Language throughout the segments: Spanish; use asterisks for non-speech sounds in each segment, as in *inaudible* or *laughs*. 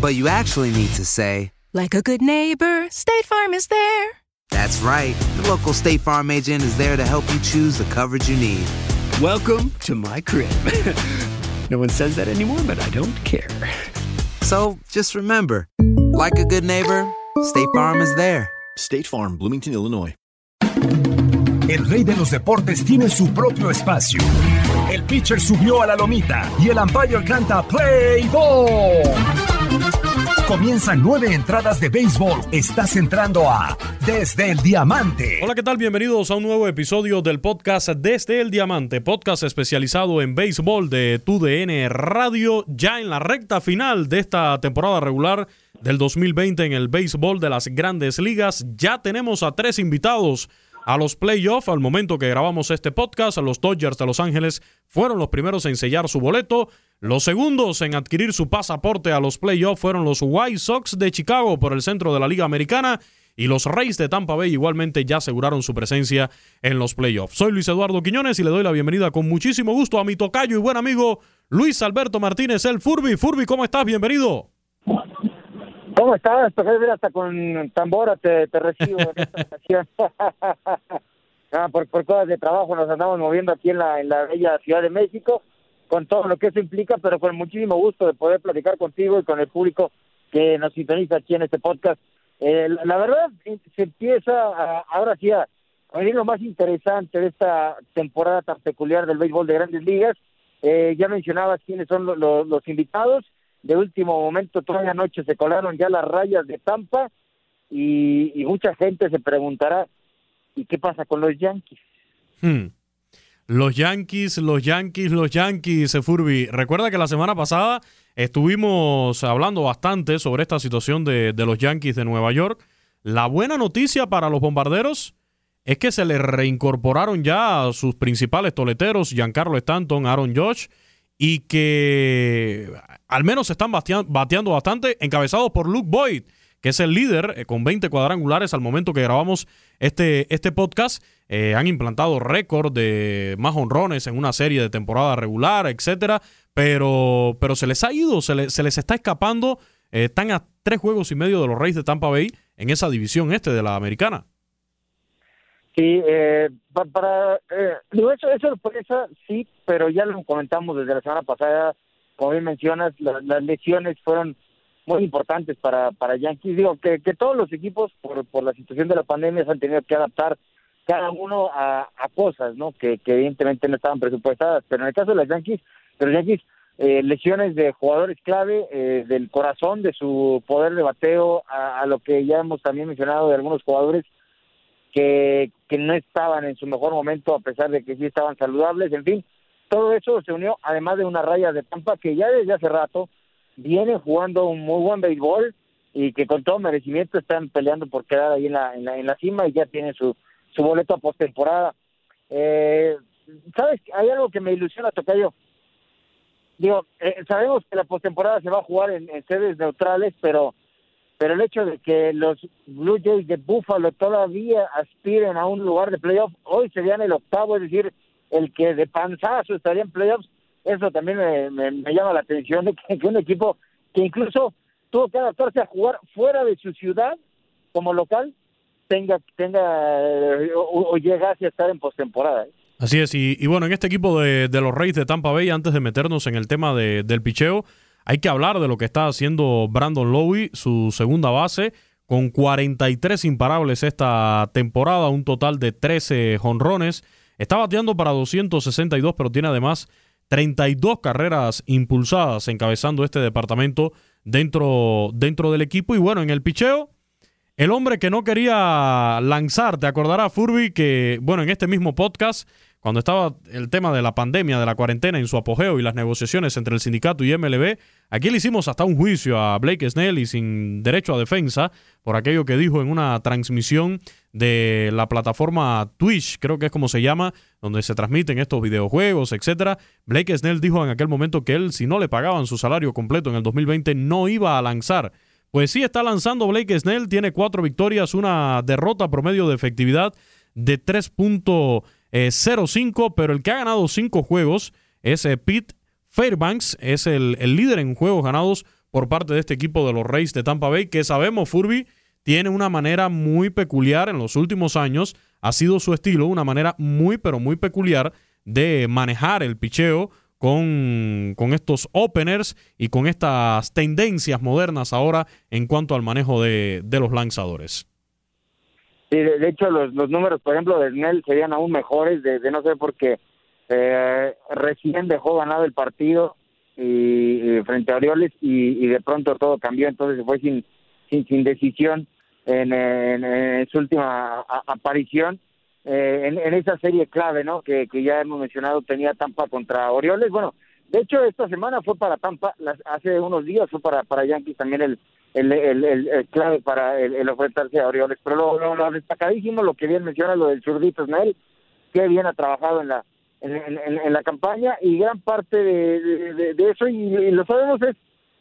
But you actually need to say, Like a good neighbor, State Farm is there. That's right. The local State Farm agent is there to help you choose the coverage you need. Welcome to my crib. *laughs* no one says that anymore, but I don't care. So just remember, like a good neighbor, State Farm is there. State Farm, Bloomington, Illinois. El rey de los deportes tiene su propio espacio. El pitcher subió a la lomita y el umpire canta Play Ball. Comienzan nueve entradas de béisbol. Estás entrando a Desde el Diamante. Hola, ¿qué tal? Bienvenidos a un nuevo episodio del podcast Desde el Diamante, podcast especializado en béisbol de TUDN Radio, ya en la recta final de esta temporada regular del 2020 en el béisbol de las grandes ligas. Ya tenemos a tres invitados a los playoffs. Al momento que grabamos este podcast, los Dodgers de Los Ángeles fueron los primeros en sellar su boleto. Los segundos en adquirir su pasaporte a los playoffs fueron los White Sox de Chicago por el centro de la Liga Americana. Y los Reyes de Tampa Bay igualmente ya aseguraron su presencia en los playoffs. Soy Luis Eduardo Quiñones y le doy la bienvenida con muchísimo gusto a mi tocayo y buen amigo Luis Alberto Martínez, el Furby. Furby, ¿cómo estás? Bienvenido. ¿Cómo estás? Pues ver hasta con tambora te, te recibo en esta *laughs* ocasión. *laughs* Ah, por, por cosas de trabajo nos andamos moviendo aquí en la, en la bella Ciudad de México, con todo lo que eso implica, pero con muchísimo gusto de poder platicar contigo y con el público que nos sintoniza aquí en este podcast. Eh, la, la verdad, eh, se empieza a- ahora sí a, a venir lo más interesante de esta temporada tan peculiar del béisbol de grandes ligas. Eh, ya mencionabas quiénes son lo- lo- los invitados. De último momento, todavía anoche se colaron ya las rayas de Tampa y, y mucha gente se preguntará, ¿y qué pasa con los Yankees? Hmm. Los Yankees, los Yankees, los Yankees, eh, Furby. Recuerda que la semana pasada estuvimos hablando bastante sobre esta situación de, de los Yankees de Nueva York. La buena noticia para los bombarderos es que se le reincorporaron ya a sus principales toleteros, Giancarlo Stanton, Aaron Josh, y que al menos se están bateando bastante, encabezados por Luke Boyd, que es el líder eh, con 20 cuadrangulares al momento que grabamos este, este podcast. Eh, han implantado récord de más honrones en una serie de temporada regular, etcétera, pero, pero se les ha ido, se, le- se les está escapando. eh, están a tres juegos y medio de los Reyes de Tampa Bay en esa división este de la americana. Sí, eh, pa- para, eh, digo, eso es sorpresa, sí, pero ya lo comentamos desde la semana pasada, como bien mencionas, la- las lesiones fueron muy importantes para, para Yankees. Digo, que, que todos los equipos, por, por la situación de la pandemia, se han tenido que adaptar cada uno a, a cosas, ¿no? Que, que evidentemente no estaban presupuestadas, pero en el caso de los Yankees, de los Yankees, eh, lesiones de jugadores clave, eh, del corazón, de su poder de bateo, a, a lo que ya hemos también mencionado de algunos jugadores que, que no estaban en su mejor momento, a pesar de que sí estaban saludables, en fin, todo eso se unió, además de una raya de Tampa que ya desde hace rato viene jugando un muy buen béisbol y que con todo merecimiento están peleando por quedar ahí en la, en la, en la cima y ya tienen su, su boleto a postemporada. Eh, ¿Sabes? Hay algo que me ilusiona, Tocayo. Digo, eh, sabemos que la postemporada se va a jugar en sedes neutrales, pero pero el hecho de que los Blue Jays de Buffalo todavía aspiren a un lugar de playoff, hoy serían el octavo, es decir, el que de panzazo estaría en playoffs, eso también me, llama la atención de que, un equipo que incluso tuvo que adaptarse a jugar fuera de su ciudad como local tenga tenga o, llegase a estar en postemporada. ¿eh? Así es, y, bueno, en este equipo de, los Reyes de Tampa Bay, antes de meternos en el tema del picheo, hay que hablar de lo que está haciendo Brandon Lowe, su segunda base, con 43 imparables esta temporada, un total de 13 jonrones. Está bateando para 262, pero tiene además 32 carreras impulsadas encabezando este departamento dentro, dentro del equipo. Y bueno, en el picheo, el hombre que no quería lanzar, te acordará Furby que, bueno, en este mismo podcast cuando estaba el tema de la pandemia, de la cuarentena en su apogeo y las negociaciones entre el sindicato y MLB, aquí le hicimos hasta un juicio a Blake Snell y sin derecho a defensa por aquello que dijo en una transmisión de la plataforma Twitch, creo que es como se llama, donde se transmiten estos videojuegos, etcétera. Blake Snell dijo en aquel momento que él, si no le pagaban su salario completo en el 2020, no iba a lanzar. Pues sí, está lanzando Blake Snell, tiene cuatro victorias, una derrota promedio de efectividad de 3.5 0-5, pero el que ha ganado cinco juegos es eh, Pete Fairbanks, es el, líder en juegos ganados por parte de este equipo de los Reyes de Tampa Bay, que sabemos, Furby, tiene una manera muy peculiar en los últimos años, ha sido su estilo, una manera muy, pero muy peculiar de manejar el picheo con, con, estos openers y con estas tendencias modernas ahora en cuanto al manejo de los lanzadores. Sí, de, hecho los, los números, por ejemplo, de Snell serían aún mejores, de, no sé por qué eh, recién dejó ganado el partido y, frente a Orioles y, de pronto todo cambió, entonces fue sin, sin, sin decisión en, su última aparición. Eh, en, en, esa serie clave, ¿no? Que, que ya hemos mencionado, tenía Tampa contra Orioles. Bueno, de hecho, esta semana fue para Tampa, hace unos días fue para, para Yankees también el, el, el, el, clave para el, ofrecerse a Orioles. Pero lo, lo, destacadísimo, lo que bien menciona, lo del zurdito Snell, que bien ha trabajado en la en, en, la campaña y gran parte de, de, eso, y, lo sabemos, es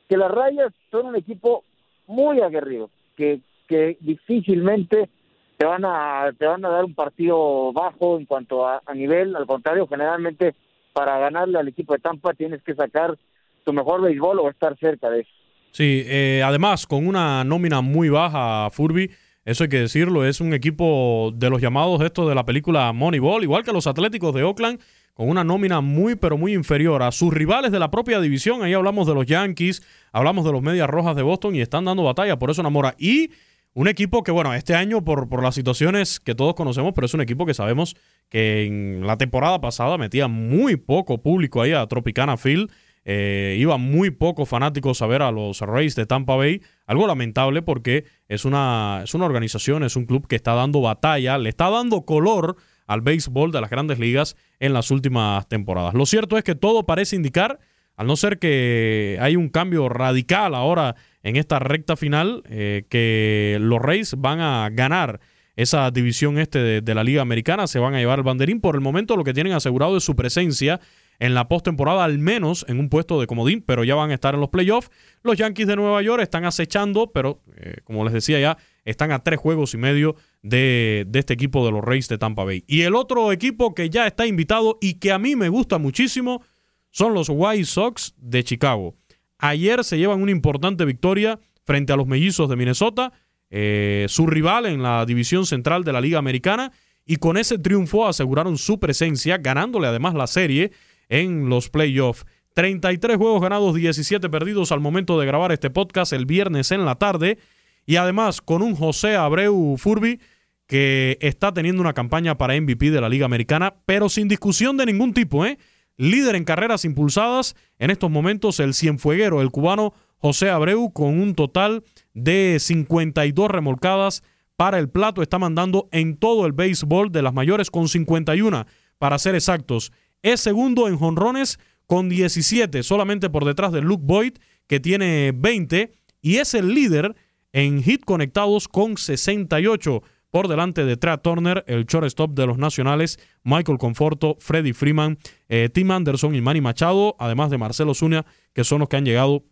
que las rayas son un equipo muy aguerrido, que, que difícilmente te van a te van a dar un partido bajo en cuanto a, a nivel, al contrario, generalmente para ganarle al equipo de Tampa tienes que sacar tu mejor béisbol o estar cerca de eso. Sí, eh, además con una nómina muy baja, Furby, eso hay que decirlo, es un equipo de los llamados estos de la película Moneyball, igual que los Atléticos de Oakland, con una nómina muy pero muy inferior a sus rivales de la propia división. Ahí hablamos de los Yankees, hablamos de los Medias Rojas de Boston y están dando batalla, por eso enamora. Y un equipo que, bueno, este año por, por las situaciones que todos conocemos, pero es un equipo que sabemos que en la temporada pasada metía muy poco público ahí a Tropicana Field. Eh, iba muy pocos fanáticos a ver a los Rays de Tampa Bay. Algo lamentable porque es una, es una organización, es un club que está dando batalla, le está dando color al béisbol de las grandes ligas en las últimas temporadas. Lo cierto es que todo parece indicar, al no ser que hay un cambio radical ahora en esta recta final, eh, que los Rays van a ganar esa división este de, la Liga Americana, se van a llevar el banderín. Por el momento lo que tienen asegurado es su presencia en la postemporada, al menos en un puesto de comodín, pero ya van a estar en los playoffs. Los Yankees de Nueva York están acechando, pero eh, como les decía ya, están a tres juegos y medio de, este equipo de los Rays de Tampa Bay. Y el otro equipo que ya está invitado y que a mí me gusta muchísimo son los White Sox de Chicago. Ayer se llevan una importante victoria frente a los mellizos de Minnesota eh, su rival en la división central de la Liga Americana y con ese triunfo aseguraron su presencia, ganándole además la serie en los playoffs. 33 juegos ganados, 17 perdidos al momento de grabar este podcast el viernes en la tarde y además con un José Abreu Furby que está teniendo una campaña para MVP de la Liga Americana, pero sin discusión de ningún tipo, ¿eh? Líder en carreras impulsadas en estos momentos el cienfueguero, el cubano José Abreu con un total de 52 remolcadas para el plato. Está mandando en todo el béisbol de las mayores con 51, para ser exactos. Es segundo en jonrones con 17, solamente por detrás de Luke Boyd, que tiene 20, y es el líder en hit conectados con 68 por delante de Trey Turner, el shortstop de los Nacionales, Michael Conforto, Freddy Freeman, eh, Tim Anderson y Manny Machado, además de Marcelo Zuna, que son los que han llegado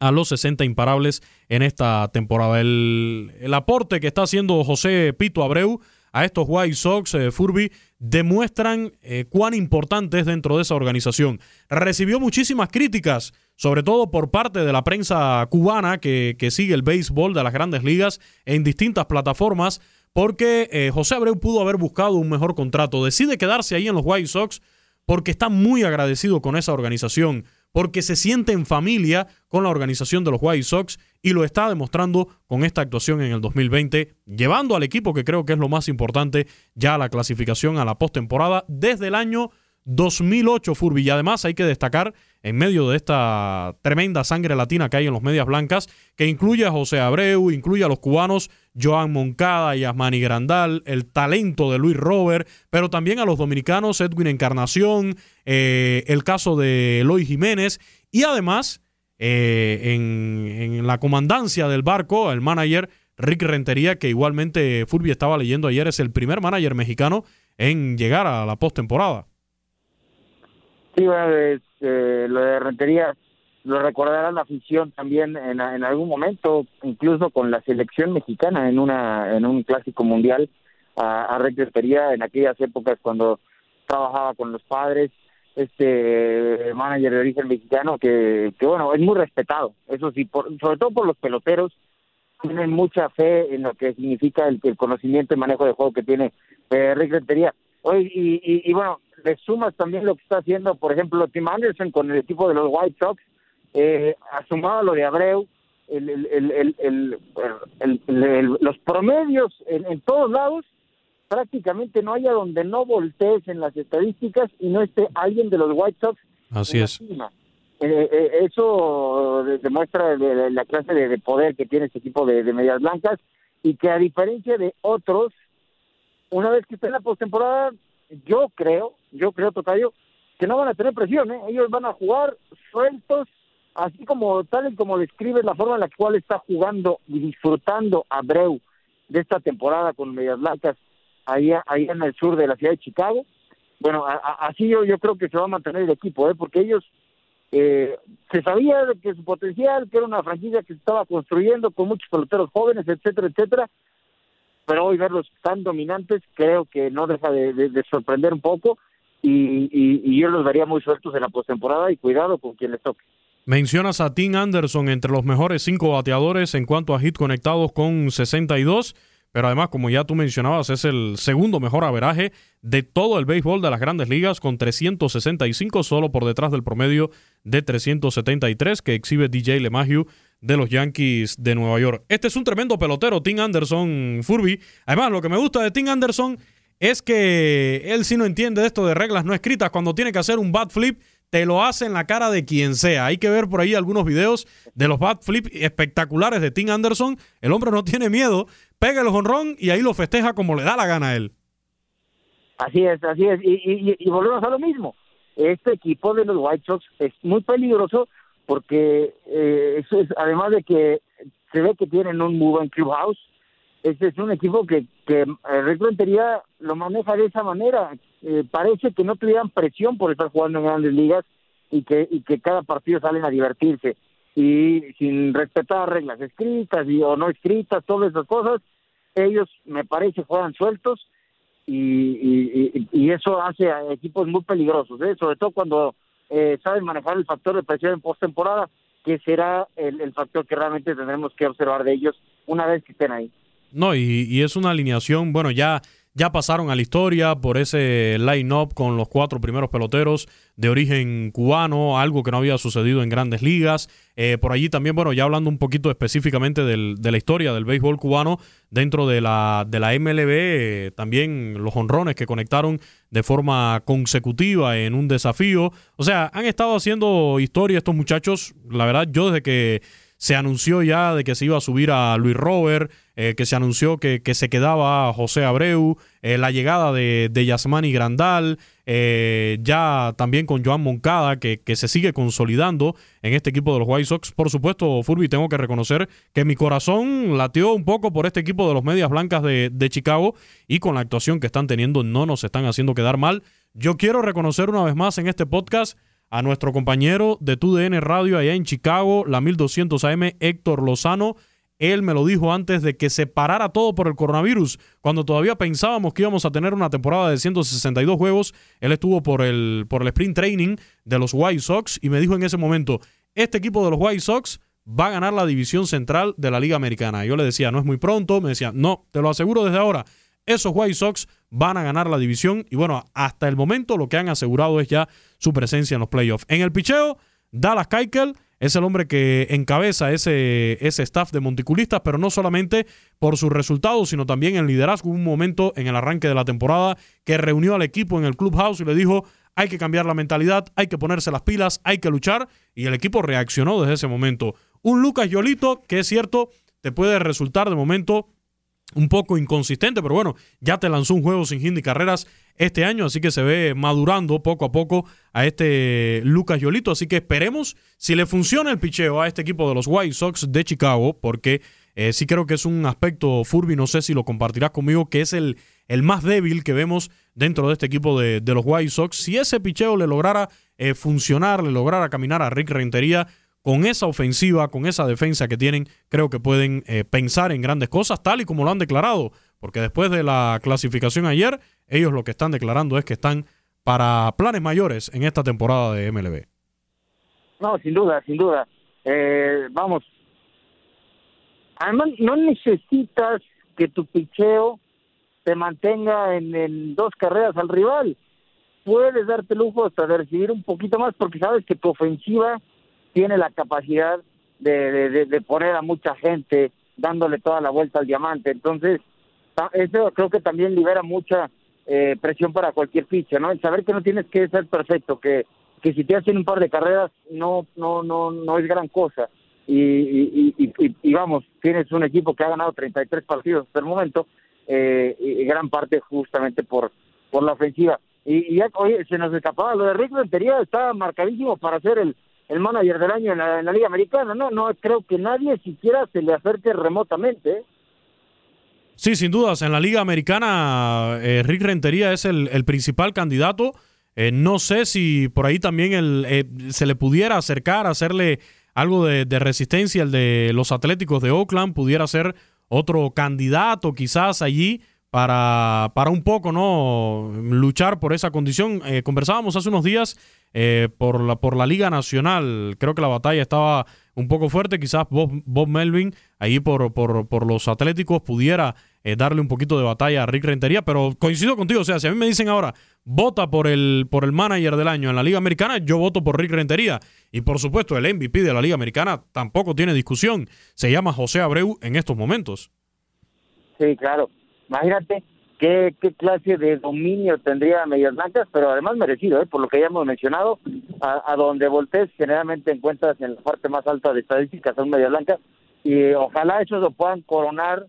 a los 60 imparables en esta temporada. El, el aporte que está haciendo José Pito Abreu a estos White Sox, eh, Furby, demuestran eh, cuán importante es dentro de esa organización. Recibió muchísimas críticas, sobre todo por parte de la prensa cubana que, que sigue el béisbol de las grandes ligas en distintas plataformas, porque eh, José Abreu pudo haber buscado un mejor contrato. Decide quedarse ahí en los White Sox porque está muy agradecido con esa organización porque se siente en familia con la organización de los White Sox y lo está demostrando con esta actuación en el 2020, llevando al equipo, que creo que es lo más importante, ya a la clasificación a la postemporada desde el año 2008, Furby. Y además hay que destacar, en medio de esta tremenda sangre latina que hay en los medias blancas, que incluye a José Abreu, incluye a los cubanos Joan Moncada y Asmani Grandal, el talento de Luis Robert, pero también a los dominicanos Edwin Encarnación, eh, el caso de Eloy Jiménez y además eh, en, la comandancia del barco, el manager Rick Rentería, que igualmente Furby estaba leyendo ayer, es el primer manager mexicano en llegar a la postemporada. Lo de Rentería lo recordará la afición también en, algún momento, incluso con la selección mexicana en una en un clásico mundial a, a Rentería en aquellas épocas cuando trabajaba con los padres, este manager de origen mexicano que, que bueno, es muy respetado, eso sí, por, sobre todo por los peloteros, tienen mucha fe en lo que significa el, el conocimiento y manejo de juego que tiene eh, Rick Rentería. Hoy, y, y, y bueno, le sumas también lo que está haciendo, por ejemplo, Tim Anderson con el equipo de los White Sox, eh, asumado lo de Abreu, el, el, el, los promedios en, todos lados, prácticamente no haya donde no voltees en las estadísticas y no esté alguien de los White Sox. Así es. Eh, eh, eso demuestra la clase de, poder que tiene este equipo de, de medias blancas y que a diferencia de otros, una vez que esté en la postemporada, yo creo, yo creo, Tocayo, que no van a tener presión, ¿eh? ellos van a jugar sueltos, así como tal y como describe la forma en la cual está jugando y disfrutando Abreu de esta temporada con Medias Blancas ahí, ahí en el sur de la ciudad de Chicago. Bueno, así yo, yo creo que se va a mantener el equipo, ¿eh? porque ellos eh, se sabía que su potencial, que era una franquicia que se estaba construyendo con muchos peloteros jóvenes, etcétera, etcétera, pero hoy verlos tan dominantes creo que no deja de, de, de sorprender un poco y, yo los vería muy sueltos en la postemporada y cuidado con quien les toque. Mencionas a Tim Anderson entre los mejores cinco bateadores en cuanto a hit conectados con 62, pero además, como ya tú mencionabas, es el segundo mejor averaje de todo el béisbol de las grandes ligas con 365, solo por detrás del promedio de 373 que exhibe DJ LeMahieu de los Yankees de Nueva York. Este es un tremendo pelotero, Tim Anderson Furby. Además, lo que me gusta de Tim Anderson es que él sí no entiende esto de reglas no escritas. Cuando tiene que hacer un bat flip, te lo hace en la cara de quien sea. Hay que ver por ahí algunos videos de los bat flip espectaculares de Tim Anderson. El hombre no tiene miedo, pega el jonrón y ahí lo festeja como le da la gana a él. Así es, así es. Y, y, y volvemos a lo mismo. Este equipo de los White Sox es muy peligroso porque eh, eso es, además de que se ve que tienen un muy buen clubhouse, este es un equipo que, que eh, Rick lo maneja de esa manera. Eh, parece que no tuvieran presión por estar jugando en grandes ligas y que, y que cada partido salen a divertirse y sin respetar reglas escritas y o no escritas, todas esas cosas, ellos me parece juegan sueltos y, y, y eso hace a equipos muy peligrosos, ¿eh? sobre todo cuando eh, saben manejar el factor de presión en postemporada, que será el, el, factor que realmente tendremos que observar de ellos una vez que estén ahí. No, y, y es una alineación, bueno, ya ya pasaron a la historia por ese line-up con los cuatro primeros peloteros de origen cubano, algo que no había sucedido en grandes ligas. Eh, por allí también, bueno, ya hablando un poquito específicamente del, de la historia del béisbol cubano dentro de la, de la MLB, eh, también los honrones que conectaron de forma consecutiva en un desafío. O sea, han estado haciendo historia estos muchachos. La verdad, yo desde que se anunció ya de que se iba a subir a Luis Robert, eh, que se anunció que, que, se quedaba José Abreu, eh, la llegada de, de Yasmani Grandal, eh, ya también con Joan Moncada, que, que, se sigue consolidando en este equipo de los White Sox. Por supuesto, Furby, tengo que reconocer que mi corazón latió un poco por este equipo de los Medias Blancas de, de Chicago y con la actuación que están teniendo no nos están haciendo quedar mal. Yo quiero reconocer una vez más en este podcast a nuestro compañero de TUDN Radio allá en Chicago, la 1200 AM, Héctor Lozano. Él me lo dijo antes de que se parara todo por el coronavirus. Cuando todavía pensábamos que íbamos a tener una temporada de 162 juegos, él estuvo por el, por el sprint training de los White Sox y me dijo en ese momento, este equipo de los White Sox va a ganar la división central de la Liga Americana. Yo le decía, no es muy pronto, me decía, no, te lo aseguro desde ahora, esos White Sox van a ganar la división y bueno, hasta el momento lo que han asegurado es ya su presencia en los playoffs. En el picheo, Dallas Keuchel es el hombre que encabeza ese, ese staff de monticulistas, pero no solamente por sus resultados, sino también en liderazgo. Hubo un momento en el arranque de la temporada que reunió al equipo en el clubhouse y le dijo, hay que cambiar la mentalidad, hay que ponerse las pilas, hay que luchar, y el equipo reaccionó desde ese momento. Un Lucas Yolito, que es cierto, te puede resultar de momento un poco inconsistente, pero bueno, ya te lanzó un juego sin hit ni carreras este año, así que se ve madurando poco a poco a este Lucas Yolito, así que esperemos si le funciona el picheo a este equipo de los White Sox de Chicago, porque eh, sí creo que es un aspecto, Furby, no sé si lo compartirás conmigo, que es el, el más débil que vemos dentro de este equipo de, los White Sox. Si ese picheo le lograra eh, funcionar, le lograra caminar a Rick Rentería, con esa ofensiva, con esa defensa que tienen, creo que pueden eh, pensar en grandes cosas, tal y como lo han declarado, porque después de la clasificación ayer, ellos lo que están declarando es que están para planes mayores en esta temporada de MLB. No, sin duda, sin duda. Eh, vamos, además no necesitas que tu picheo te mantenga en, en dos carreras al rival. Puedes darte lujo hasta de recibir un poquito más porque sabes que tu ofensiva tiene la capacidad de, de, poner a mucha gente dándole toda la vuelta al diamante. Entonces, eso creo que también libera mucha eh, presión para cualquier ficha, ¿no? Saber que no tienes que ser perfecto, que, que si te hacen un par de carreras no no no no es gran cosa. Y, y, y, y vamos, tienes un equipo que ha ganado 33 partidos hasta el momento, eh, y gran parte justamente por, por la ofensiva. Y, ya, oye, se nos escapaba, lo de Rick Rentería estaba marcadísimo para ser el, el manager del año en la, Liga Americana. No, no creo que nadie siquiera se le acerque remotamente. ¿eh? Sí, sin dudas. En la Liga Americana, eh, Rick Rentería es el, principal candidato. Eh, no sé si por ahí también el, se le pudiera acercar, hacerle algo de, resistencia, el de los Atléticos de Oakland, pudiera ser otro candidato quizás allí para, para un poco no luchar por esa condición. Eh, conversábamos hace unos días eh, por, la, por la Liga Nacional. Creo que la batalla estaba un poco fuerte. Quizás Bob, Melvin, ahí por, por, por, los Atléticos, pudiera eh, darle un poquito de batalla a Rick Rentería. Pero coincido contigo. O sea, si a mí me dicen ahora, vota por el, por el manager del año en la Liga Americana, yo voto por Rick Rentería. Y por supuesto, el MVP de la Liga Americana tampoco tiene discusión. Se llama José Abreu en estos momentos. Sí, claro. Imagínate qué, qué clase de dominio tendría Medias Blancas, pero además merecido, ¿eh? por lo que ya hemos mencionado, a, donde voltees generalmente encuentras en la parte más alta de estadísticas a un Medias Blancas, y ojalá ellos lo puedan coronar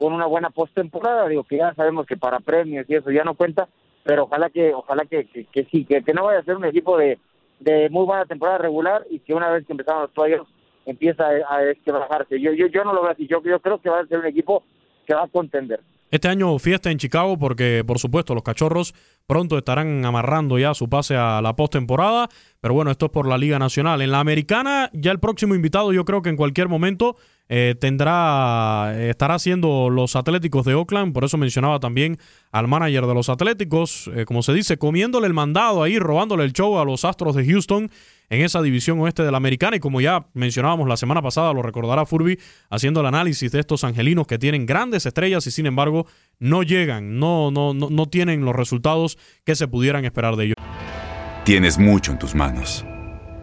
con una buena postemporada, digo que ya sabemos que para premios y eso ya no cuenta, pero ojalá que ojalá que, que, sí, que, que, no vaya a ser un equipo de, de muy buena temporada regular y que una vez que empezamos los playoffs empieza a, a. Yo, yo, yo no lo veo así, yo, yo creo que va a ser un equipo que va a contender. Este año fiesta en Chicago porque, por supuesto, los cachorros pronto estarán amarrando ya su pase a la postemporada. Pero bueno, esto es por la Liga Nacional. En la Americana, ya el próximo invitado, yo creo que en cualquier momento eh, tendrá, estará siendo los Atléticos de Oakland. Por eso mencionaba también al manager de los Atléticos, eh, como se dice, comiéndole el mandado ahí, robándole el show a los Astros de Houston en esa división oeste de la americana. Y como ya mencionábamos la semana pasada, lo recordará Furby, haciendo el análisis de estos angelinos que tienen grandes estrellas y sin embargo no llegan, no, no, no, no tienen los resultados que se pudieran esperar de ellos. Tienes mucho en tus manos.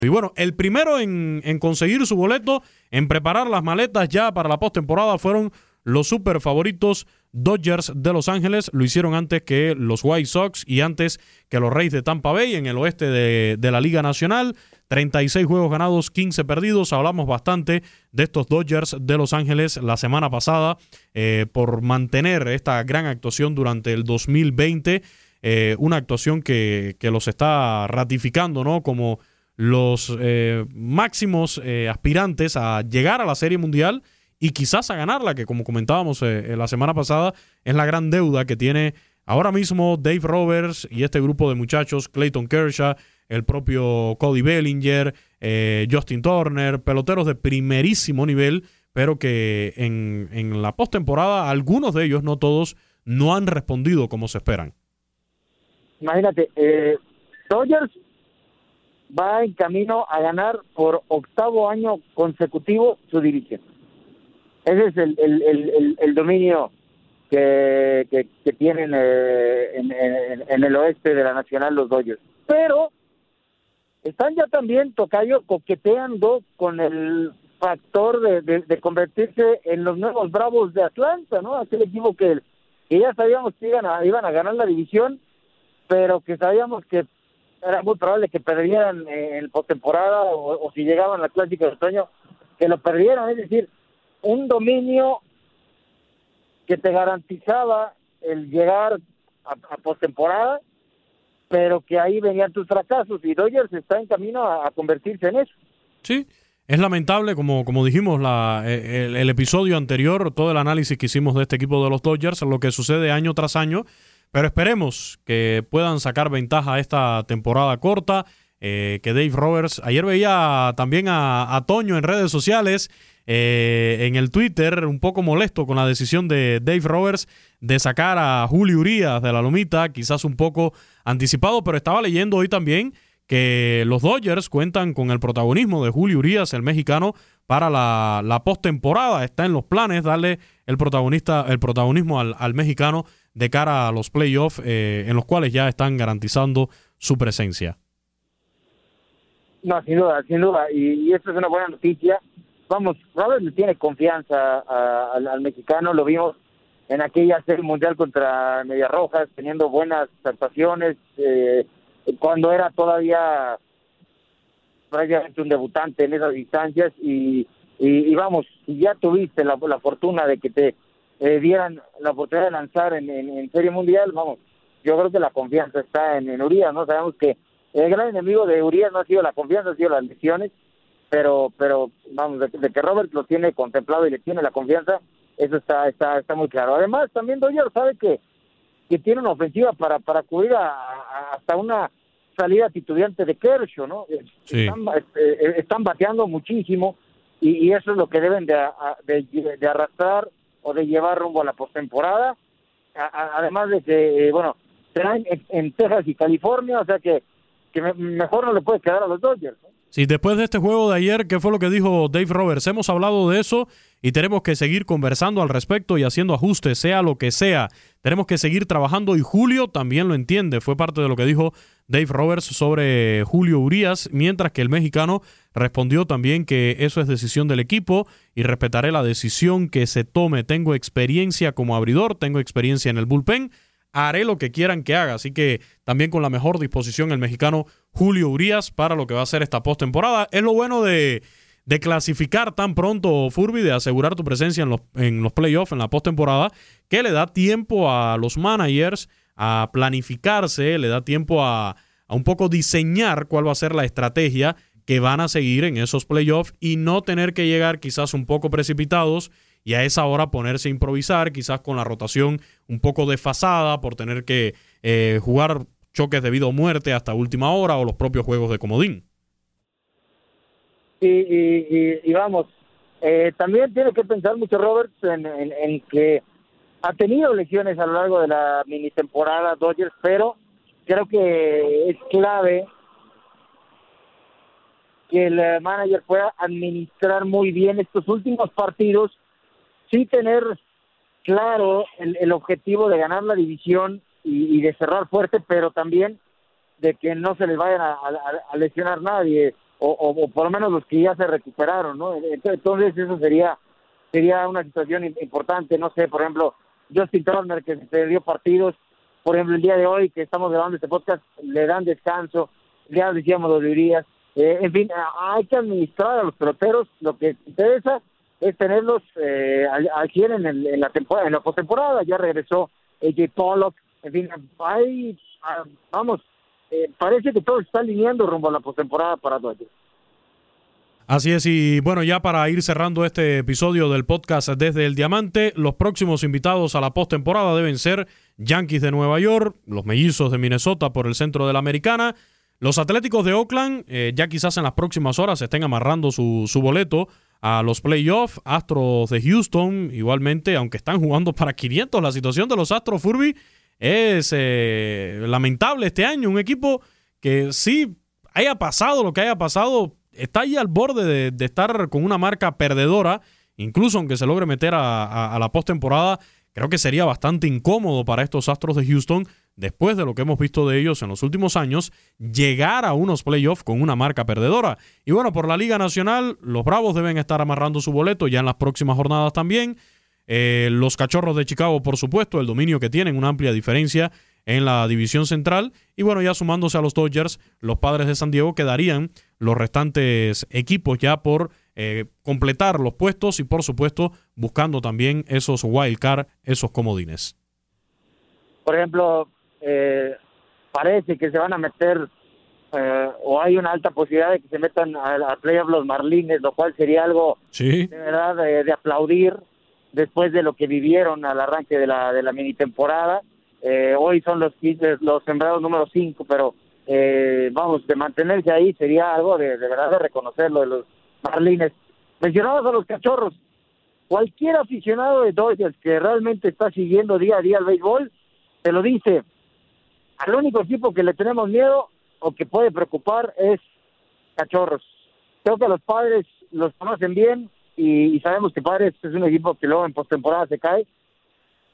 Y bueno, el primero en, conseguir su boleto, en preparar las maletas ya para la postemporada fueron los super favoritos Dodgers de Los Ángeles. Lo hicieron antes que los White Sox y antes que los Reyes de Tampa Bay en el oeste de, la Liga Nacional. 36 juegos ganados, 15 perdidos. Hablamos bastante de estos Dodgers de Los Ángeles la semana pasada eh, por mantener esta gran actuación durante el 2020. Eh, una actuación que, que, los está ratificando, ¿no? Como los eh, máximos eh, aspirantes a llegar a la Serie Mundial y quizás a ganarla, que como comentábamos eh, la semana pasada, es la gran deuda que tiene ahora mismo Dave Roberts y este grupo de muchachos, Clayton Kershaw, el propio Cody Bellinger, Justin Turner, peloteros de primerísimo nivel, pero que en, en la postemporada algunos de ellos, no todos, no han respondido como se esperan. Imagínate, eh, Dodgers va en camino a ganar por octavo año consecutivo su división. Ese es el, el, el, dominio que, que, tienen eh, en, en, el oeste de la Nacional los Dodgers. Pero están ya también, Tocayo, coqueteando con el factor de, de, convertirse en los nuevos Bravos de Atlanta, ¿no? Aquel equipo que, que ya sabíamos que iban a, iban a ganar la división, pero que sabíamos que era muy probable que perdieran en postemporada o, si llegaban a la clásica de otoño, que lo perdieran, es decir, un dominio que te garantizaba el llegar a, a postemporada, pero que ahí venían tus fracasos y Dodgers está en camino a, convertirse en eso. Sí, es lamentable, como, como dijimos la, e, el, el, episodio anterior, todo el análisis que hicimos de este equipo de los Dodgers, lo que sucede año tras año pero esperemos que puedan sacar ventaja esta temporada corta. Eh, que Dave Roberts, ayer veía también a, Toño en redes sociales, eh, en el Twitter, un poco molesto con la decisión de Dave Roberts de sacar a Julio Urias de la Lomita, quizás un poco anticipado, pero estaba leyendo hoy también que los Dodgers cuentan con el protagonismo de Julio Urias, el mexicano, para la, postemporada. Está en los planes darle el, protagonista, el protagonismo al mexicano de cara a los playoffs eh, en los cuales ya están garantizando su presencia. No, sin duda, sin duda. Y, esto es una buena noticia. Vamos, Robert le tiene confianza al, mexicano. Lo vimos en aquella serie mundial contra Medias Rojas, teniendo buenas actuaciones. Eh, cuando era todavía prácticamente un debutante en esas distancias. Y, y, vamos, si ya tuviste la, la fortuna de que te eh, dieran la oportunidad de lanzar en, en, Serie Mundial, vamos, yo creo que la confianza está en, en Urias, ¿no? Sabemos que el gran enemigo de Urias no ha sido la confianza, ha sido las lesiones, pero, pero vamos, de, que Robert lo tiene contemplado y le tiene la confianza, eso está, está, está muy claro. Además, también Doyer sabe que, que tiene una ofensiva para, para cubrir a, hasta una salida titubeante de Kershaw, ¿no? Están, eh, están bateando muchísimo y, y, eso es lo que deben de, de, de arrastrar de llevar rumbo a la postemporada. Además de que, eh, bueno, será en, Texas y California, o sea que, que mejor no le puede quedar a los Dodgers. Sí, después de este juego de ayer, ¿qué fue lo que dijo Dave Roberts? Hemos hablado de eso y tenemos que seguir conversando al respecto y haciendo ajustes, sea lo que sea. Tenemos que seguir trabajando y Julio también lo entiende. Fue parte de lo que dijo Dave Roberts sobre Julio Urias, mientras que el mexicano respondió también que eso es decisión del equipo y respetaré la decisión que se tome. Tengo experiencia como abridor, tengo experiencia en el bullpen haré lo que quieran que haga. Así que también con la mejor disposición el mexicano Julio Urias para lo que va a ser esta postemporada. Es lo bueno de, de clasificar tan pronto, Furby, de asegurar tu presencia en los, en los playoffs, en la postemporada, que le da tiempo a los managers a planificarse, le da tiempo a, a un poco diseñar cuál va a ser la estrategia que van a seguir en esos playoffs y no tener que llegar quizás un poco precipitados y a esa hora ponerse a improvisar, quizás con la rotación un poco desfasada por tener que eh, jugar choques de vida o muerte hasta última hora o los propios juegos de comodín. Y, vamos, eh, también tiene que pensar mucho Roberts en, que ha tenido lesiones a lo largo de la mini temporada Dodgers, pero creo que es clave que el manager pueda administrar muy bien estos últimos partidos sí tener claro el, objetivo de ganar la división y, de cerrar fuerte, pero también de que no se les vayan a, lesionar nadie, o, por lo menos los que ya se recuperaron, ¿no? Entonces eso sería sería una situación importante, no sé, por ejemplo, Justin Turner que se perdió partidos, por ejemplo el día de hoy que estamos grabando este podcast le dan descanso, ya decíamos lo dirías, eh, en fin, hay que administrar a los peloteros, lo que interesa es tenerlos eh, 100 en, el- en la temporada, en la postemporada, ya regresó AJ Pollock, en fin, hay, ah, vamos, eh, parece que todo está alineando rumbo a la postemporada para Dodgers. Así es, y bueno, ya para ir cerrando este episodio del podcast desde el Diamante, los próximos invitados a la postemporada deben ser Yankees de Nueva York, los Mellizos de Minnesota por el centro de la Americana, los Atléticos de Oakland, eh, ya quizás en las próximas horas estén amarrando su, su boleto a los playoffs, Astros de Houston, igualmente, aunque están jugando para 500, la situación de los Astros Furby es eh, lamentable este año, un equipo que sí haya pasado lo que haya pasado, está ahí al borde de, estar con una marca perdedora, incluso aunque se logre meter a- a la postemporada, creo que sería bastante incómodo para estos Astros de Houston, después de lo que hemos visto de ellos en los últimos años, llegar a unos playoffs con una marca perdedora. Y bueno, por la Liga Nacional, los Bravos deben estar amarrando su boleto ya en las próximas jornadas también. Eh, los Cachorros de Chicago, por supuesto, el dominio que tienen, una amplia diferencia en la división central. Y bueno, ya sumándose a los Dodgers, los Padres de San Diego quedarían los restantes equipos ya por eh, completar los puestos y por supuesto buscando también esos wild card, esos comodines. Por ejemplo, eh, parece que se van a meter eh, o hay una alta posibilidad de que se metan al al playoff los Marlines, lo cual sería algo Sí. de verdad de, de aplaudir después de lo que vivieron al arranque de la de la mini temporada. Eh, hoy son los los sembrados número 5, pero eh, vamos, de mantenerse ahí sería algo de, de verdad de reconocerlo de los Marlines. Mencionados a los cachorros, cualquier aficionado de Dodgers que realmente está siguiendo día a día el béisbol, te lo dice, al único equipo que le tenemos miedo o que puede preocupar es Cachorros. Creo que los padres los conocen bien y, y sabemos que Padres es un equipo que luego en postemporada se cae.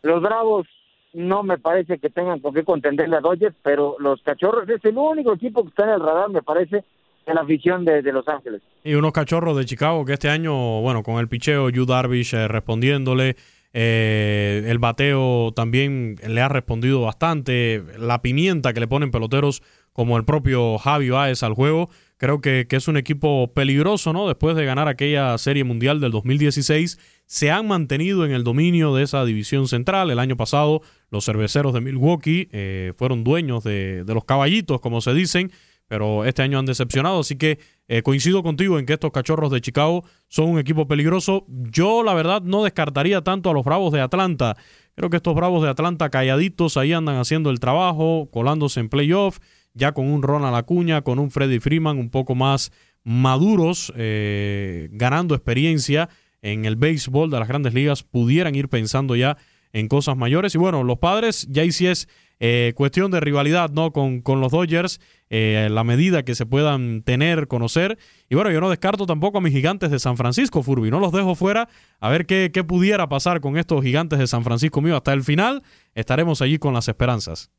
Los Bravos no me parece que tengan con qué contenderle a Dodgers, pero los Cachorros es el único equipo que está en el radar, me parece, en la afición de, de Los Ángeles. Y unos cachorros de Chicago que este año, bueno, con el picheo, Yu Darvish eh, respondiéndole, eh, el bateo también le ha respondido bastante, la pimienta que le ponen peloteros como el propio Javi Baez al juego, creo que, que es un equipo peligroso, ¿no? Después de ganar aquella serie mundial del 2016, se han mantenido en el dominio de esa división central. El año pasado los cerveceros de Milwaukee eh, fueron dueños de, de los caballitos, como se dicen, pero este año han decepcionado, así que eh, coincido contigo en que estos cachorros de Chicago son un equipo peligroso. Yo la verdad no descartaría tanto a los Bravos de Atlanta. Creo que estos Bravos de Atlanta calladitos ahí andan haciendo el trabajo, colándose en playoff, ya con un Ronald Acuña, con un Freddy Freeman un poco más maduros, eh, ganando experiencia en el béisbol de las grandes ligas, pudieran ir pensando ya en cosas mayores. Y bueno, los padres, ya es eh, cuestión de rivalidad, ¿no? Con, con los Dodgers, eh, la medida que se puedan tener, conocer. Y bueno, yo no descarto tampoco a mis gigantes de San Francisco, Furby. No los dejo fuera a ver qué, qué pudiera pasar con estos gigantes de San Francisco mío. Hasta el final estaremos allí con las esperanzas.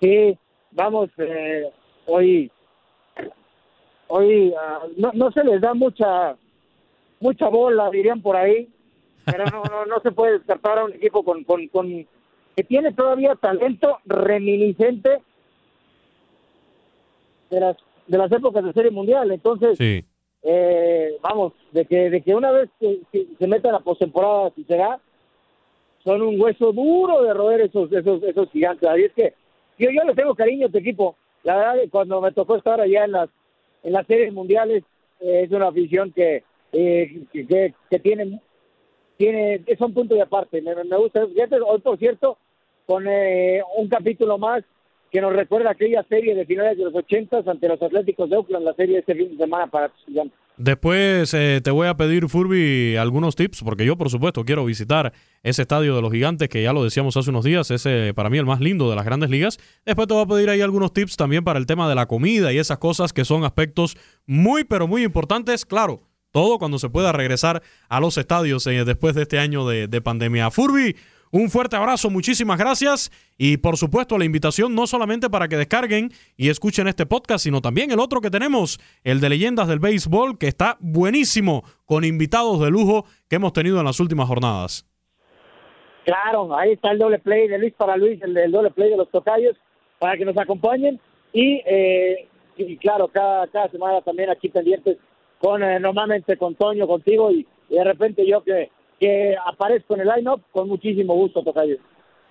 Sí, vamos, eh, hoy, hoy ah, no, no se les da mucha, mucha bola, dirían por ahí, pero no, no, no se puede descartar a un equipo con, con, con que tiene todavía talento reminiscente de las de las épocas de serie mundial, entonces Sí. eh, vamos, de que de que una vez que, que se meta a la postemporada, si se da, son un hueso duro de roer esos esos esos gigantes. Así es que yo yo les tengo cariño a este equipo. La verdad, que cuando me tocó estar allá en las en las series mundiales, eh, es una afición que eh, que, que, que tiene tiene es un punto de aparte. Me, me gusta. Hoy por cierto, con eh, un capítulo más que nos recuerda aquella serie de finales de los ochentas ante los Atléticos de Oakland, la serie de este fin de semana para tus gigantes. Después eh, te voy a pedir, Furby, algunos tips, porque yo, por supuesto, quiero visitar ese estadio de los gigantes, que ya lo decíamos hace unos días, es para mí el más lindo de las grandes ligas. Después te voy a pedir ahí algunos tips también para el tema de la comida y esas cosas que son aspectos muy, pero muy importantes. Claro, todo cuando se pueda regresar a los estadios eh, después de este año de, de pandemia. Furby, un fuerte abrazo, muchísimas gracias y por supuesto la invitación no solamente para que descarguen y escuchen este podcast, sino también el otro que tenemos, el de leyendas del béisbol, que está buenísimo con invitados de lujo que hemos tenido en las últimas jornadas. Claro, ahí está el doble play de Luis para Luis, el, doble play de los tocayos, para que nos acompañen. Y, eh, y claro, cada, cada semana también aquí pendientes con eh, normalmente con Toño, contigo, y, y, de repente yo que, que aparezco en el line-up, con muchísimo gusto, Tocayo.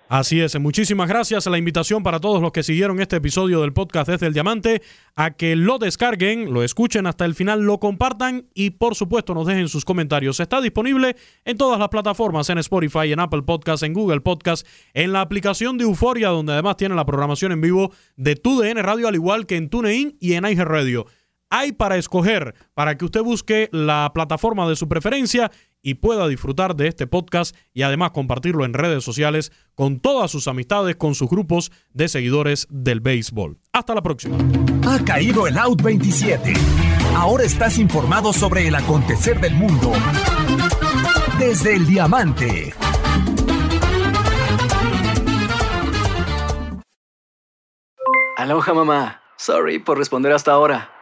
Así es, muchísimas gracias. La invitación para todos los que siguieron este episodio del podcast desde el Diamante a que lo descarguen, lo escuchen hasta el final, lo compartan y por supuesto nos dejen sus comentarios. Está disponible en todas las plataformas, en Spotify, en Apple Podcast, en Google Podcast, en la aplicación de Euforia, donde además tiene la programación en vivo de TUDN Radio, al igual que en TuneIn y en Radio hay para escoger para que usted busque la plataforma de su preferencia y pueda disfrutar de este podcast y además compartirlo en redes sociales con todas sus amistades, con sus grupos de seguidores del béisbol. Hasta la próxima. Ha caído el Out 27. Ahora estás informado sobre el acontecer del mundo desde el diamante. Aloha mamá. Sorry por responder hasta ahora.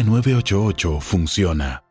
línea 988 funciona.